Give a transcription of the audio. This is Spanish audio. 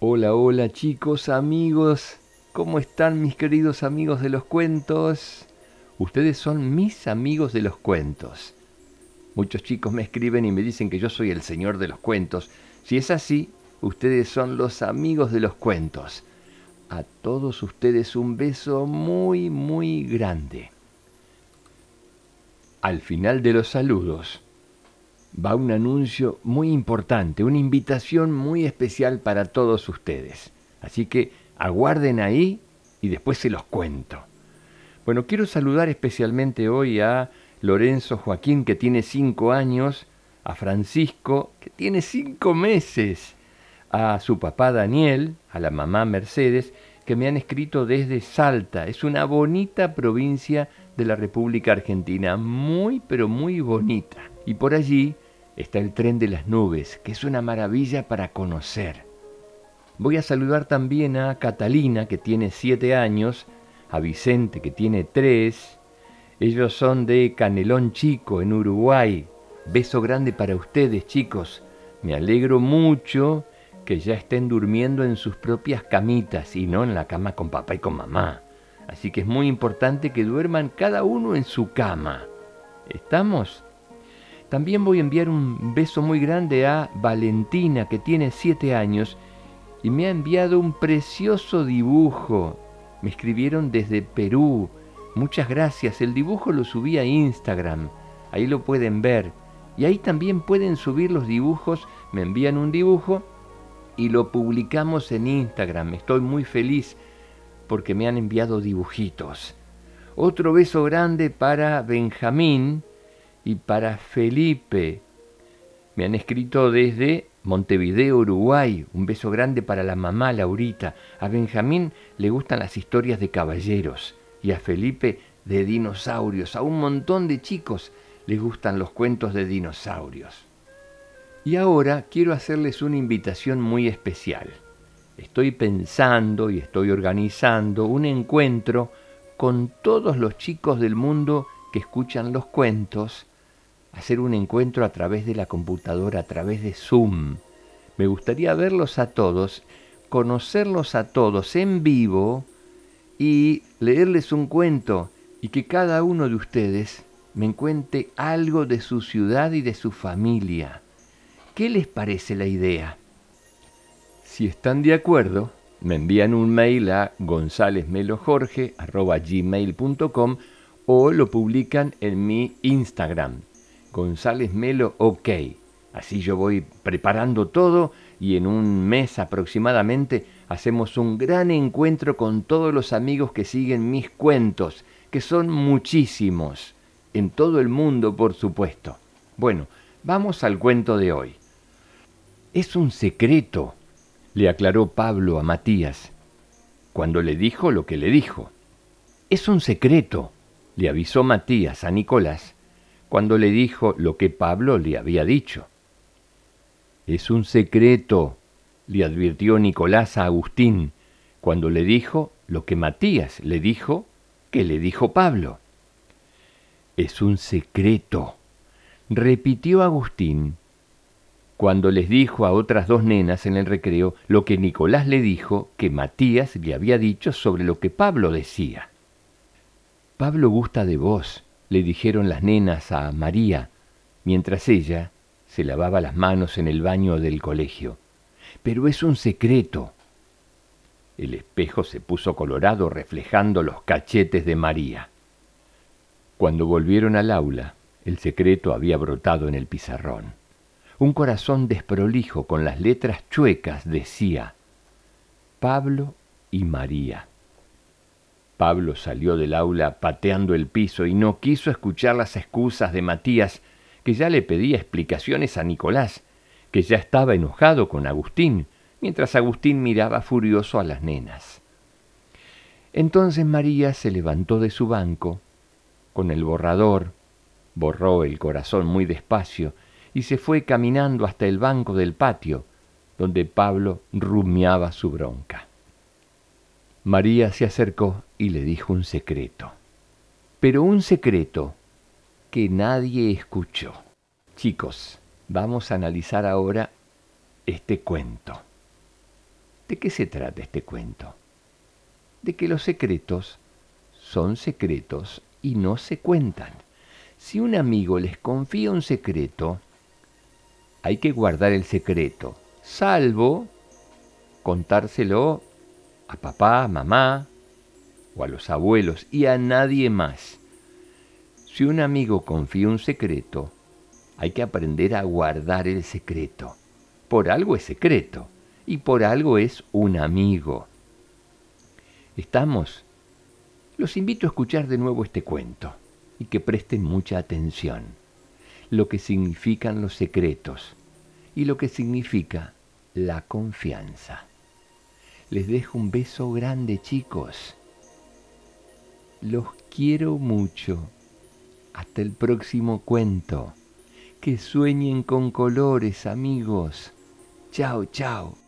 Hola, hola chicos, amigos, ¿cómo están mis queridos amigos de los cuentos? Ustedes son mis amigos de los cuentos. Muchos chicos me escriben y me dicen que yo soy el señor de los cuentos. Si es así, ustedes son los amigos de los cuentos. A todos ustedes un beso muy, muy grande. Al final de los saludos va un anuncio muy importante, una invitación muy especial para todos ustedes. Así que aguarden ahí y después se los cuento. Bueno, quiero saludar especialmente hoy a Lorenzo Joaquín, que tiene cinco años, a Francisco, que tiene cinco meses, a su papá Daniel, a la mamá Mercedes, que me han escrito desde Salta. Es una bonita provincia de la República Argentina, muy pero muy bonita. Y por allí está el tren de las nubes, que es una maravilla para conocer. Voy a saludar también a Catalina, que tiene siete años, a Vicente, que tiene tres. Ellos son de Canelón Chico, en Uruguay. Beso grande para ustedes, chicos. Me alegro mucho que ya estén durmiendo en sus propias camitas y no en la cama con papá y con mamá. Así que es muy importante que duerman cada uno en su cama. ¿Estamos? También voy a enviar un beso muy grande a Valentina, que tiene siete años, y me ha enviado un precioso dibujo. Me escribieron desde Perú. Muchas gracias. El dibujo lo subí a Instagram. Ahí lo pueden ver. Y ahí también pueden subir los dibujos. Me envían un dibujo y lo publicamos en Instagram. Estoy muy feliz porque me han enviado dibujitos. Otro beso grande para Benjamín, y para Felipe. Me han escrito desde Montevideo, Uruguay. Un beso grande para la mamá Laurita. A Benjamín le gustan las historias de caballeros y a Felipe de dinosaurios. A un montón de chicos les gustan los cuentos de dinosaurios. Y ahora quiero hacerles una invitación muy especial. Estoy pensando y estoy organizando un encuentro con todos los chicos del mundo que escuchan los cuentos hacer un encuentro a través de la computadora, a través de Zoom. Me gustaría verlos a todos, conocerlos a todos en vivo y leerles un cuento y que cada uno de ustedes me cuente algo de su ciudad y de su familia. ¿Qué les parece la idea? Si están de acuerdo, me envían un mail a gonzalezmelojorge.gmail.com o lo publican en mi Instagram, González Melo OK. Así yo voy preparando todo y en un mes aproximadamente hacemos un gran encuentro con todos los amigos que siguen mis cuentos, que son muchísimos, en todo el mundo por supuesto. Bueno, vamos al cuento de hoy. Es un secreto, le aclaró Pablo a Matías, cuando le dijo lo que le dijo. Es un secreto, le avisó Matías a Nicolás cuando le dijo lo que Pablo le había dicho. Es un secreto, le advirtió Nicolás a Agustín, cuando le dijo lo que Matías le dijo que le dijo Pablo. Es un secreto, repitió Agustín, cuando les dijo a otras dos nenas en el recreo lo que Nicolás le dijo que Matías le había dicho sobre lo que Pablo decía. Pablo gusta de vos, le dijeron las nenas a María, mientras ella se lavaba las manos en el baño del colegio. Pero es un secreto. El espejo se puso colorado reflejando los cachetes de María. Cuando volvieron al aula, el secreto había brotado en el pizarrón. Un corazón desprolijo con las letras chuecas decía Pablo y María. Pablo salió del aula pateando el piso y no quiso escuchar las excusas de Matías, que ya le pedía explicaciones a Nicolás, que ya estaba enojado con Agustín, mientras Agustín miraba furioso a las nenas. Entonces María se levantó de su banco, con el borrador, borró el corazón muy despacio y se fue caminando hasta el banco del patio, donde Pablo rumiaba su bronca. María se acercó y le dijo un secreto, pero un secreto que nadie escuchó. Chicos, vamos a analizar ahora este cuento. ¿De ¿De qué se trata este cuento? De que los secretos son secretos y no se cuentan. Si un amigo les confía un secreto, hay que guardar el secreto, salvo contárselo a papá, mamá o a los abuelos y a nadie más. Si un amigo confía un secreto, hay que aprender a guardar el secreto. Por algo es secreto y por algo es un amigo. ¿Estamos? Los invito a escuchar de nuevo este cuento y que presten mucha atención. Lo que significan los secretos y lo que significa la confianza. Les dejo un beso grande, chicos. Los quiero mucho. Hasta el próximo cuento. Que sueñen con colores, amigos. Chao, chao.